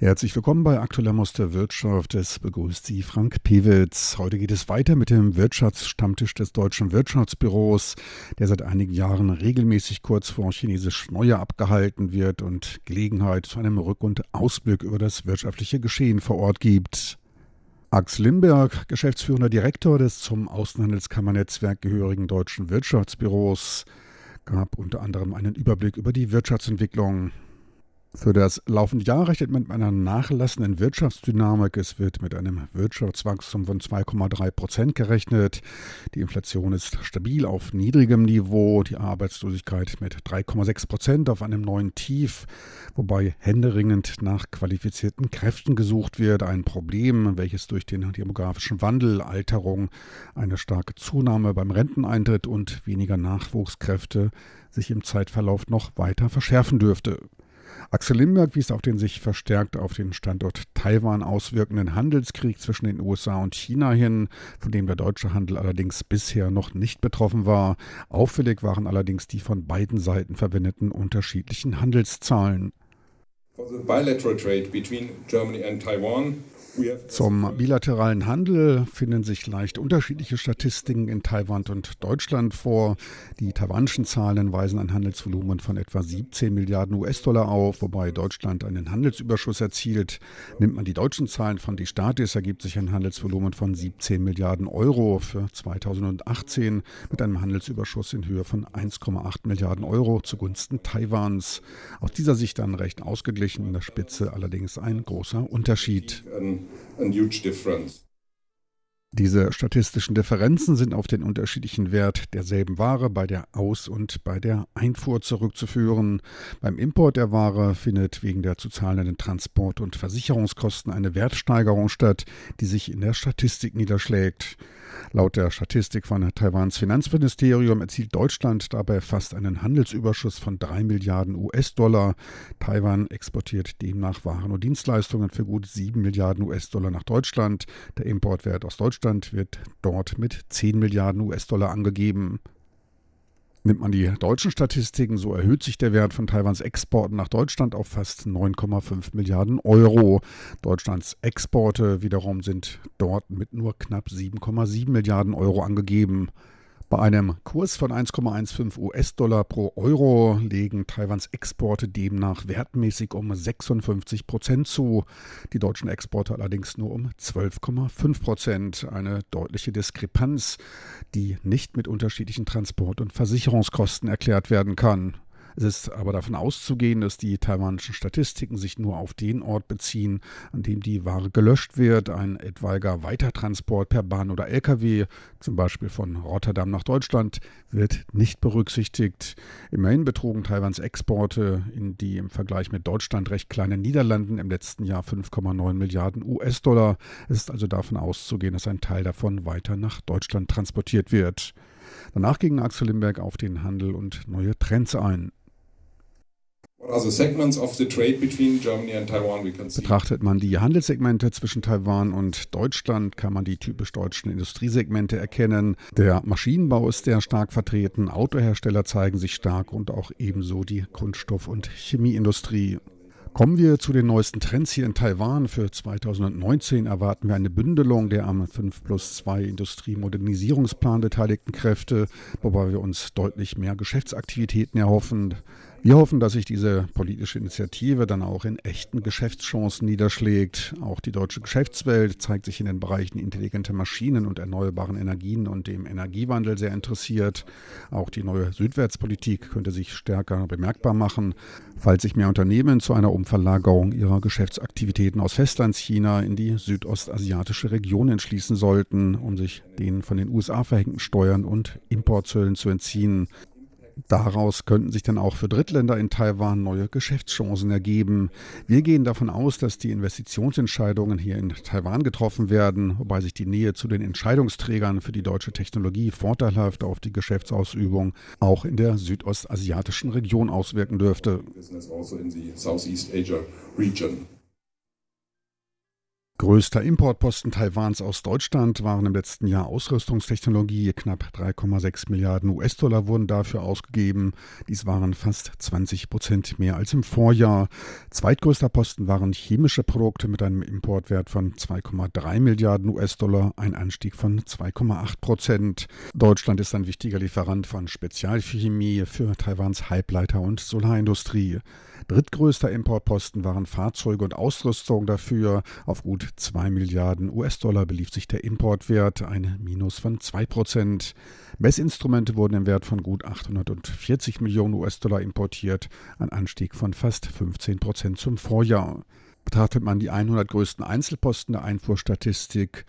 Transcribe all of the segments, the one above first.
Herzlich willkommen bei Aktueller Muster Wirtschaft. Es begrüßt Sie Frank Pewitz. Heute geht es weiter mit dem Wirtschaftsstammtisch des Deutschen Wirtschaftsbüros, der seit einigen Jahren regelmäßig kurz vor Chinesisch Neujahr abgehalten wird und Gelegenheit zu einem Rück- und Ausblick über das wirtschaftliche Geschehen vor Ort gibt. Axel Limberg, geschäftsführender Direktor des zum Außenhandelskammernetzwerk gehörigen Deutschen Wirtschaftsbüros, gab unter anderem einen Überblick über die Wirtschaftsentwicklung. Für das laufende Jahr rechnet man mit einer nachlassenden Wirtschaftsdynamik. Es wird mit einem Wirtschaftswachstum von 2,3 Prozent gerechnet. Die Inflation ist stabil auf niedrigem Niveau. Die Arbeitslosigkeit mit 3,6 Prozent auf einem neuen Tief, wobei händeringend nach qualifizierten Kräften gesucht wird. Ein Problem, welches durch den demografischen Wandel, Alterung, eine starke Zunahme beim Renteneintritt und weniger Nachwuchskräfte sich im Zeitverlauf noch weiter verschärfen dürfte. Axel Lindberg wies auf den sich verstärkt auf den Standort Taiwan auswirkenden Handelskrieg zwischen den USA und China hin, von dem der deutsche Handel allerdings bisher noch nicht betroffen war. Auffällig waren allerdings die von beiden Seiten verwendeten unterschiedlichen Handelszahlen. For the bilateral trade between Germany and Taiwan zum bilateralen Handel finden sich leicht unterschiedliche Statistiken in Taiwan und Deutschland vor. Die taiwanischen Zahlen weisen ein Handelsvolumen von etwa 17 Milliarden US-Dollar auf, wobei Deutschland einen Handelsüberschuss erzielt. Nimmt man die deutschen Zahlen von die Statis, ergibt sich ein Handelsvolumen von 17 Milliarden Euro für 2018 mit einem Handelsüberschuss in Höhe von 1,8 Milliarden Euro zugunsten Taiwans. Aus dieser Sicht dann recht ausgeglichen, in der Spitze allerdings ein großer Unterschied a huge difference. Diese statistischen Differenzen sind auf den unterschiedlichen Wert derselben Ware bei der Aus- und bei der Einfuhr zurückzuführen. Beim Import der Ware findet wegen der zu zahlenden Transport- und Versicherungskosten eine Wertsteigerung statt, die sich in der Statistik niederschlägt. Laut der Statistik von Taiwans Finanzministerium erzielt Deutschland dabei fast einen Handelsüberschuss von 3 Milliarden US-Dollar. Taiwan exportiert demnach Waren und Dienstleistungen für gut 7 Milliarden US-Dollar nach Deutschland. Der Importwert aus Deutschland wird dort mit 10 Milliarden US-Dollar angegeben. Nimmt man die deutschen Statistiken, so erhöht sich der Wert von Taiwans Exporten nach Deutschland auf fast 9,5 Milliarden Euro. Deutschlands Exporte wiederum sind dort mit nur knapp 7,7 Milliarden Euro angegeben. Bei einem Kurs von 1,15 US-Dollar pro Euro legen Taiwans Exporte demnach wertmäßig um 56 Prozent zu, die deutschen Exporte allerdings nur um 12,5 Prozent. Eine deutliche Diskrepanz, die nicht mit unterschiedlichen Transport- und Versicherungskosten erklärt werden kann. Es ist aber davon auszugehen, dass die taiwanischen Statistiken sich nur auf den Ort beziehen, an dem die Ware gelöscht wird. Ein etwaiger Weitertransport per Bahn oder Lkw, zum Beispiel von Rotterdam nach Deutschland, wird nicht berücksichtigt. Immerhin betrugen Taiwans Exporte in die im Vergleich mit Deutschland recht kleinen Niederlanden im letzten Jahr 5,9 Milliarden US-Dollar. Es ist also davon auszugehen, dass ein Teil davon weiter nach Deutschland transportiert wird. Danach ging Axel Limberg auf den Handel und neue Trends ein. Betrachtet man die Handelssegmente zwischen Taiwan und Deutschland, kann man die typisch deutschen Industriesegmente erkennen. Der Maschinenbau ist sehr stark vertreten, Autohersteller zeigen sich stark und auch ebenso die Kunststoff- und Chemieindustrie. Kommen wir zu den neuesten Trends hier in Taiwan. Für 2019 erwarten wir eine Bündelung der am 5 plus 2 Industriemodernisierungsplan beteiligten Kräfte, wobei wir uns deutlich mehr Geschäftsaktivitäten erhoffen. Wir hoffen, dass sich diese politische Initiative dann auch in echten Geschäftschancen niederschlägt. Auch die deutsche Geschäftswelt zeigt sich in den Bereichen intelligente Maschinen und erneuerbaren Energien und dem Energiewandel sehr interessiert. Auch die neue Südwärtspolitik könnte sich stärker bemerkbar machen, falls sich mehr Unternehmen zu einer Umverlagerung ihrer Geschäftsaktivitäten aus Festlandschina in die südostasiatische Region entschließen sollten, um sich den von den USA verhängten Steuern und Importzöllen zu entziehen. Daraus könnten sich dann auch für Drittländer in Taiwan neue Geschäftschancen ergeben. Wir gehen davon aus, dass die Investitionsentscheidungen hier in Taiwan getroffen werden, wobei sich die Nähe zu den Entscheidungsträgern für die deutsche Technologie vorteilhaft auf die Geschäftsausübung auch in der südostasiatischen Region auswirken dürfte. Größter Importposten Taiwans aus Deutschland waren im letzten Jahr Ausrüstungstechnologie. Knapp 3,6 Milliarden US-Dollar wurden dafür ausgegeben. Dies waren fast 20 Prozent mehr als im Vorjahr. Zweitgrößter Posten waren chemische Produkte mit einem Importwert von 2,3 Milliarden US-Dollar, ein Anstieg von 2,8 Prozent. Deutschland ist ein wichtiger Lieferant von Spezialchemie für Taiwans Halbleiter- und Solarindustrie. Drittgrößter Importposten waren Fahrzeuge und Ausrüstung dafür. Auf gut 2 Milliarden US-Dollar belief sich der Importwert, ein Minus von 2 Prozent. Messinstrumente wurden im Wert von gut 840 Millionen US-Dollar importiert, ein Anstieg von fast 15 Prozent zum Vorjahr. Betrachtet man die 100 größten Einzelposten der Einfuhrstatistik,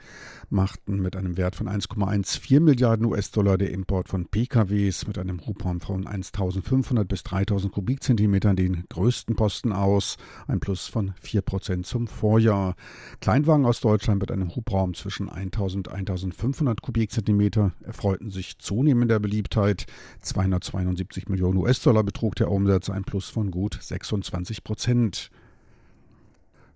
machten mit einem Wert von 1,14 Milliarden US-Dollar der Import von PKWs mit einem Hubraum von 1500 bis 3000 Kubikzentimetern den größten Posten aus, ein Plus von 4 Prozent zum Vorjahr. Kleinwagen aus Deutschland mit einem Hubraum zwischen 1000 und 1500 Kubikzentimeter erfreuten sich zunehmender Beliebtheit. 272 Millionen US-Dollar betrug der Umsatz, ein Plus von gut 26 Prozent.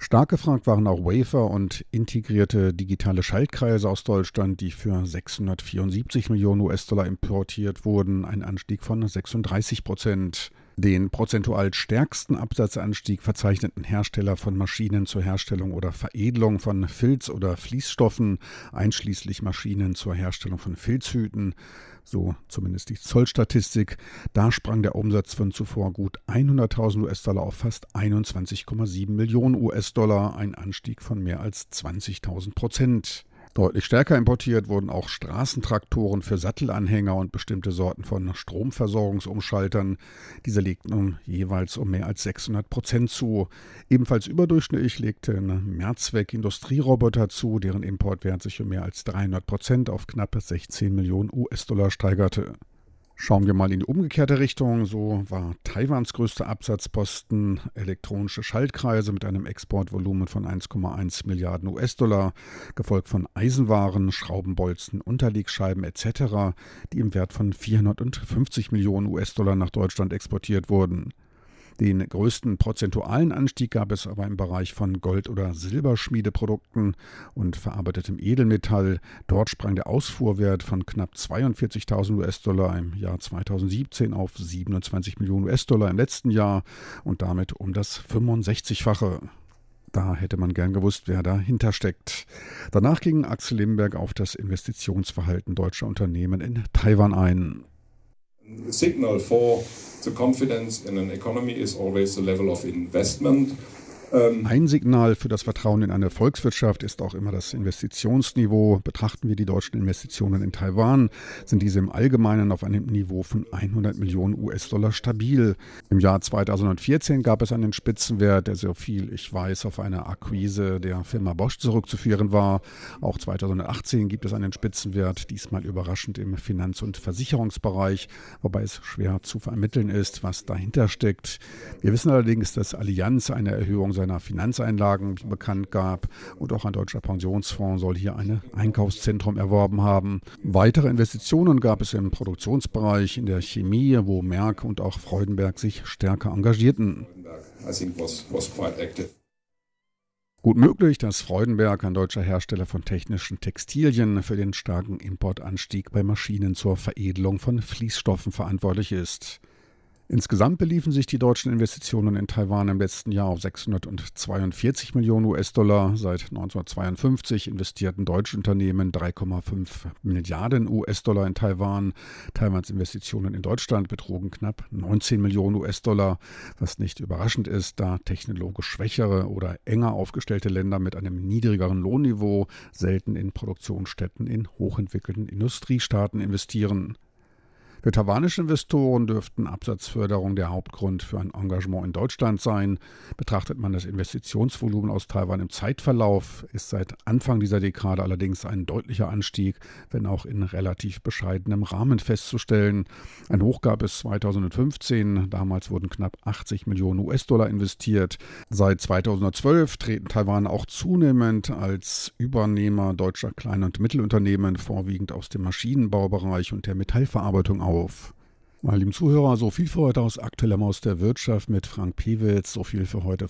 Stark gefragt waren auch Wafer und integrierte digitale Schaltkreise aus Deutschland, die für 674 Millionen US-Dollar importiert wurden, ein Anstieg von 36 Prozent. Den prozentual stärksten Absatzanstieg verzeichneten Hersteller von Maschinen zur Herstellung oder Veredelung von Filz- oder Fließstoffen, einschließlich Maschinen zur Herstellung von Filzhüten, so zumindest die Zollstatistik. Da sprang der Umsatz von zuvor gut 100.000 US-Dollar auf fast 21,7 Millionen US-Dollar, ein Anstieg von mehr als 20.000 Prozent. Deutlich stärker importiert wurden auch Straßentraktoren für Sattelanhänger und bestimmte Sorten von Stromversorgungsumschaltern. Diese legten um, jeweils um mehr als 600 Prozent zu. Ebenfalls überdurchschnittlich legte ein Mehrzweck Industrieroboter zu, deren Importwert sich um mehr als 300 Prozent auf knappe 16 Millionen US-Dollar steigerte. Schauen wir mal in die umgekehrte Richtung. So war Taiwans größter Absatzposten elektronische Schaltkreise mit einem Exportvolumen von 1,1 Milliarden US-Dollar, gefolgt von Eisenwaren, Schraubenbolzen, Unterlegscheiben etc., die im Wert von 450 Millionen US-Dollar nach Deutschland exportiert wurden. Den größten prozentualen Anstieg gab es aber im Bereich von Gold- oder Silberschmiedeprodukten und verarbeitetem Edelmetall. Dort sprang der Ausfuhrwert von knapp 42.000 US-Dollar im Jahr 2017 auf 27 Millionen US-Dollar im letzten Jahr und damit um das 65-fache. Da hätte man gern gewusst, wer dahinter steckt. Danach ging Axel Limberg auf das Investitionsverhalten deutscher Unternehmen in Taiwan ein. The signal for the confidence in an economy is always the level of investment. Ähm, Ein Signal für das Vertrauen in eine Volkswirtschaft ist auch immer das Investitionsniveau. Betrachten wir die deutschen Investitionen in Taiwan, sind diese im Allgemeinen auf einem Niveau von 100 Millionen US-Dollar stabil. Im Jahr 2014 gab es einen Spitzenwert, der so viel ich weiß auf eine Akquise der Firma Bosch zurückzuführen war. Auch 2018 gibt es einen Spitzenwert, diesmal überraschend im Finanz- und Versicherungsbereich, wobei es schwer zu vermitteln ist, was dahinter steckt. Wir wissen allerdings, dass Allianz eine Erhöhung seiner Finanzeinlagen bekannt gab. Und auch ein deutscher Pensionsfonds soll hier ein Einkaufszentrum erworben haben. Weitere Investitionen gab es im Produktionsbereich, in der Chemie, wo Merck und auch Freudenberg sich stärker engagierten. Gut möglich, dass Freudenberg, ein deutscher Hersteller von technischen Textilien, für den starken Importanstieg bei Maschinen zur Veredelung von Fließstoffen verantwortlich ist. Insgesamt beliefen sich die deutschen Investitionen in Taiwan im letzten Jahr auf 642 Millionen US-Dollar. Seit 1952 investierten deutsche Unternehmen 3,5 Milliarden US-Dollar in Taiwan. Taiwans Investitionen in Deutschland betrugen knapp 19 Millionen US-Dollar, was nicht überraschend ist, da technologisch schwächere oder enger aufgestellte Länder mit einem niedrigeren Lohnniveau selten in Produktionsstätten in hochentwickelten Industriestaaten investieren. Für taiwanische Investoren dürften Absatzförderung der Hauptgrund für ein Engagement in Deutschland sein. Betrachtet man das Investitionsvolumen aus Taiwan im Zeitverlauf, ist seit Anfang dieser Dekade allerdings ein deutlicher Anstieg, wenn auch in relativ bescheidenem Rahmen festzustellen. Ein Hoch gab es 2015, damals wurden knapp 80 Millionen US-Dollar investiert. Seit 2012 treten Taiwan auch zunehmend als Übernehmer deutscher Klein- und Mittelunternehmen, vorwiegend aus dem Maschinenbaubereich und der Metallverarbeitung auf auf. Meine lieben Zuhörer, so viel für heute aus aktuellem aus der Wirtschaft mit Frank Pewitz. So viel für heute